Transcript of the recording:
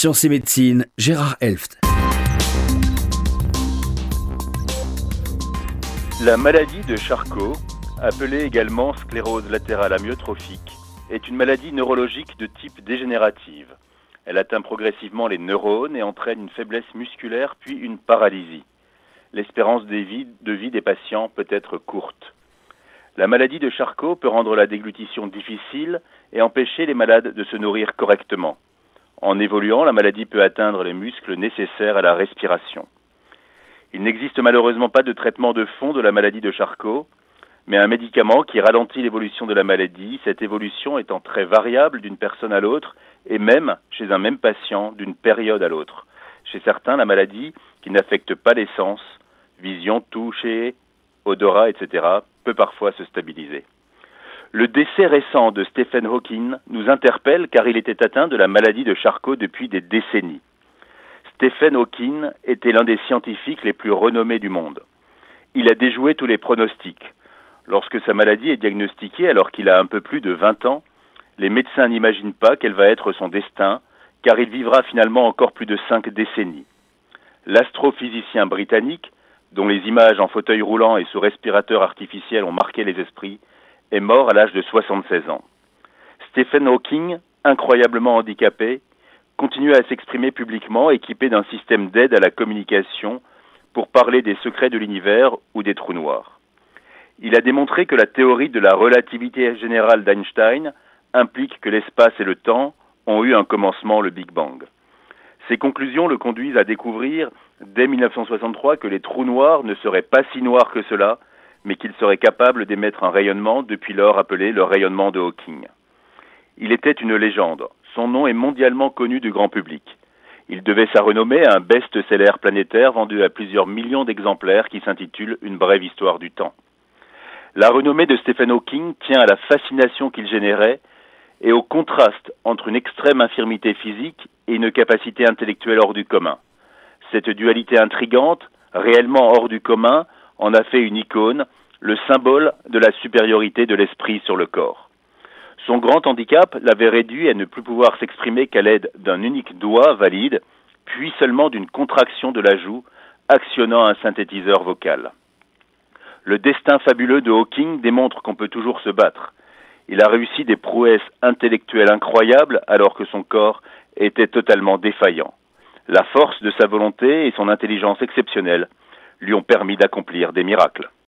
Sciences et médecine, Gérard Elft. La maladie de Charcot, appelée également sclérose latérale amyotrophique, est une maladie neurologique de type dégénérative. Elle atteint progressivement les neurones et entraîne une faiblesse musculaire puis une paralysie. L'espérance de vie des patients peut être courte. La maladie de Charcot peut rendre la déglutition difficile et empêcher les malades de se nourrir correctement. En évoluant, la maladie peut atteindre les muscles nécessaires à la respiration. Il n'existe malheureusement pas de traitement de fond de la maladie de Charcot, mais un médicament qui ralentit l'évolution de la maladie, cette évolution étant très variable d'une personne à l'autre et même chez un même patient d'une période à l'autre. Chez certains, la maladie, qui n'affecte pas les sens, vision, toucher, odorat, etc., peut parfois se stabiliser. Le décès récent de Stephen Hawking nous interpelle car il était atteint de la maladie de Charcot depuis des décennies. Stephen Hawking était l'un des scientifiques les plus renommés du monde. Il a déjoué tous les pronostics. Lorsque sa maladie est diagnostiquée alors qu'il a un peu plus de 20 ans, les médecins n'imaginent pas quel va être son destin, car il vivra finalement encore plus de cinq décennies. L'astrophysicien britannique, dont les images en fauteuil roulant et sous respirateur artificiel ont marqué les esprits, est mort à l'âge de 76 ans. Stephen Hawking, incroyablement handicapé, continue à s'exprimer publiquement équipé d'un système d'aide à la communication pour parler des secrets de l'univers ou des trous noirs. Il a démontré que la théorie de la relativité générale d'Einstein implique que l'espace et le temps ont eu un commencement, le Big Bang. Ces conclusions le conduisent à découvrir dès 1963 que les trous noirs ne seraient pas si noirs que cela, mais qu'ils seraient capables d'émettre un rayonnement depuis lors appelé le rayonnement de Hawking. Il était une légende. Son nom est mondialement connu du grand public. Il devait sa renommée à un best-seller planétaire vendu à plusieurs millions d'exemplaires qui s'intitule Une brève histoire du temps. La renommée de Stephen Hawking tient à la fascination qu'il générait et au contraste entre une extrême infirmité physique et une capacité intellectuelle hors du commun. Cette dualité intrigante, réellement hors du commun, en a fait une icône, le symbole de la supériorité de l'esprit sur le corps. Son grand handicap l'avait réduit à ne plus pouvoir s'exprimer qu'à l'aide d'un unique doigt valide, puis seulement d'une contraction de la joue, actionnant un synthétiseur vocal. Le destin fabuleux de Hawking démontre qu'on peut toujours se battre. Il a réussi des prouesses intellectuelles incroyables alors que son corps était totalement défaillant. La force de sa volonté et son intelligence exceptionnelle lui ont permis d'accomplir des miracles.